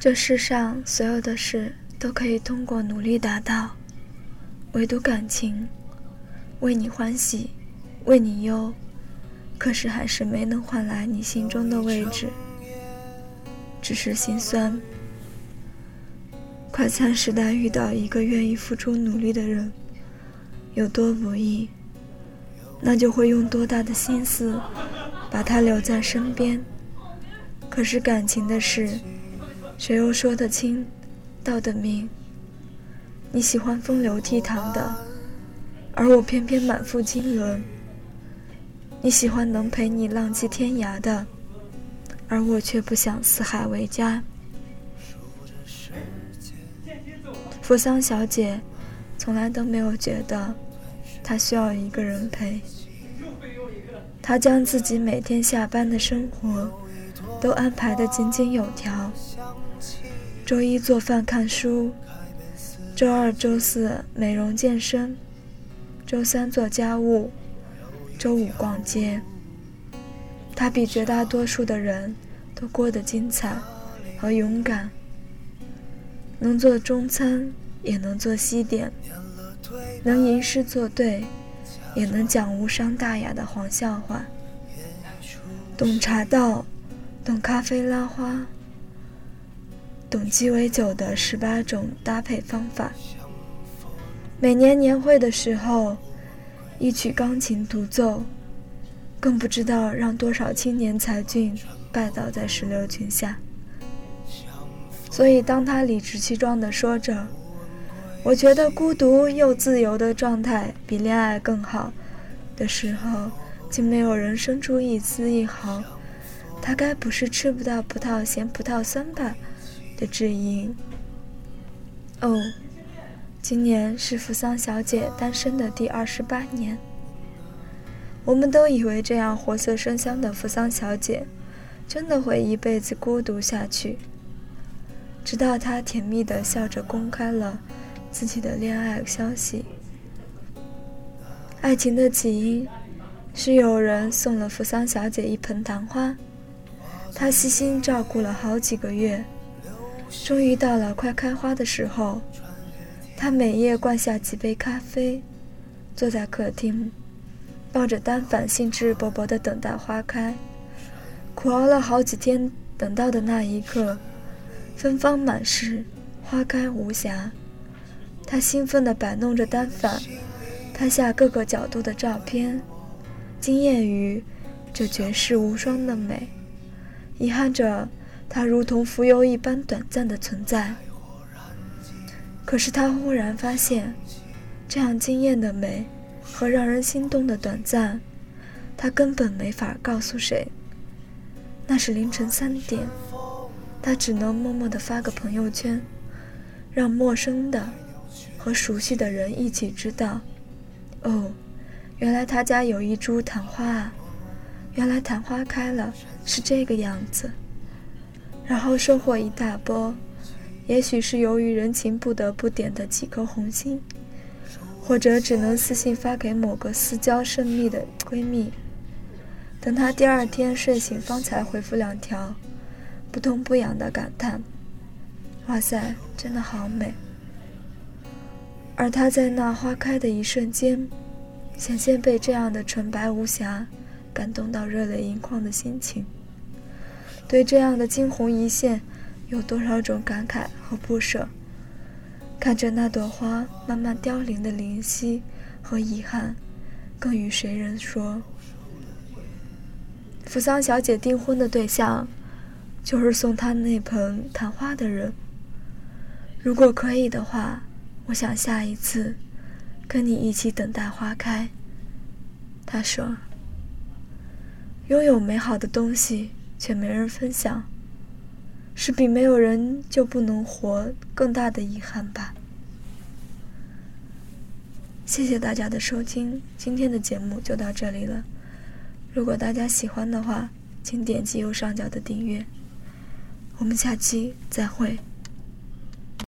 这世上所有的事都可以通过努力达到，唯独感情，为你欢喜，为你忧，可是还是没能换来你心中的位置，只是心酸。快餐时代遇到一个愿意付出努力的人，有多不易，那就会用多大的心思把他留在身边。可是感情的事。谁又说得清，道得明？你喜欢风流倜傥的，而我偏偏满腹经纶。你喜欢能陪你浪迹天涯的，而我却不想四海为家。扶桑小姐从来都没有觉得她需要一个人陪，她将自己每天下班的生活都安排得井井有条。周一做饭看书，周二、周四美容健身，周三做家务，周五逛街。他比绝大多数的人都过得精彩和勇敢，能做中餐，也能做西点，能吟诗作对，也能讲无伤大雅的黄笑话，懂茶道，懂咖啡拉花。懂鸡尾酒的十八种搭配方法。每年年会的时候，一曲钢琴独奏，更不知道让多少青年才俊拜倒在石榴裙下。所以，当他理直气壮地说着“我觉得孤独又自由的状态比恋爱更好”的时候，竟没有人生出一丝一毫“他该不是吃不到葡萄嫌葡萄酸吧”。的质疑。哦，今年是扶桑小姐单身的第二十八年。我们都以为这样活色生香的扶桑小姐，真的会一辈子孤独下去。直到她甜蜜的笑着公开了自己的恋爱消息。爱情的起因，是有人送了扶桑小姐一盆昙花，她细心照顾了好几个月。终于到了快开花的时候，他每夜灌下几杯咖啡，坐在客厅，抱着单反，兴致勃勃地等待花开。苦熬了好几天，等到的那一刻，芬芳满室，花开无瑕。他兴奋地摆弄着单反，拍下各个角度的照片，惊艳于这绝世无双的美，遗憾着。它如同浮游一般短暂的存在，可是他忽然发现，这样惊艳的美和让人心动的短暂，他根本没法告诉谁。那是凌晨三点，他只能默默地发个朋友圈，让陌生的和熟悉的人一起知道。哦，原来他家有一株昙花啊！原来昙花开了是这个样子。然后收获一大波，也许是由于人情不得不点的几颗红心，或者只能私信发给某个私交甚密的闺蜜。等她第二天睡醒，方才回复两条，不痛不痒的感叹：“哇塞，真的好美。”而她在那花开的一瞬间，显现被这样的纯白无瑕感动到热泪盈眶的心情。对这样的惊鸿一现，有多少种感慨和不舍？看着那朵花慢慢凋零的怜惜和遗憾，更与谁人说？扶桑小姐订婚的对象，就是送她那盆昙花的人。如果可以的话，我想下一次跟你一起等待花开。他说：“拥有美好的东西。”却没人分享，是比没有人就不能活更大的遗憾吧。谢谢大家的收听，今天的节目就到这里了。如果大家喜欢的话，请点击右上角的订阅。我们下期再会。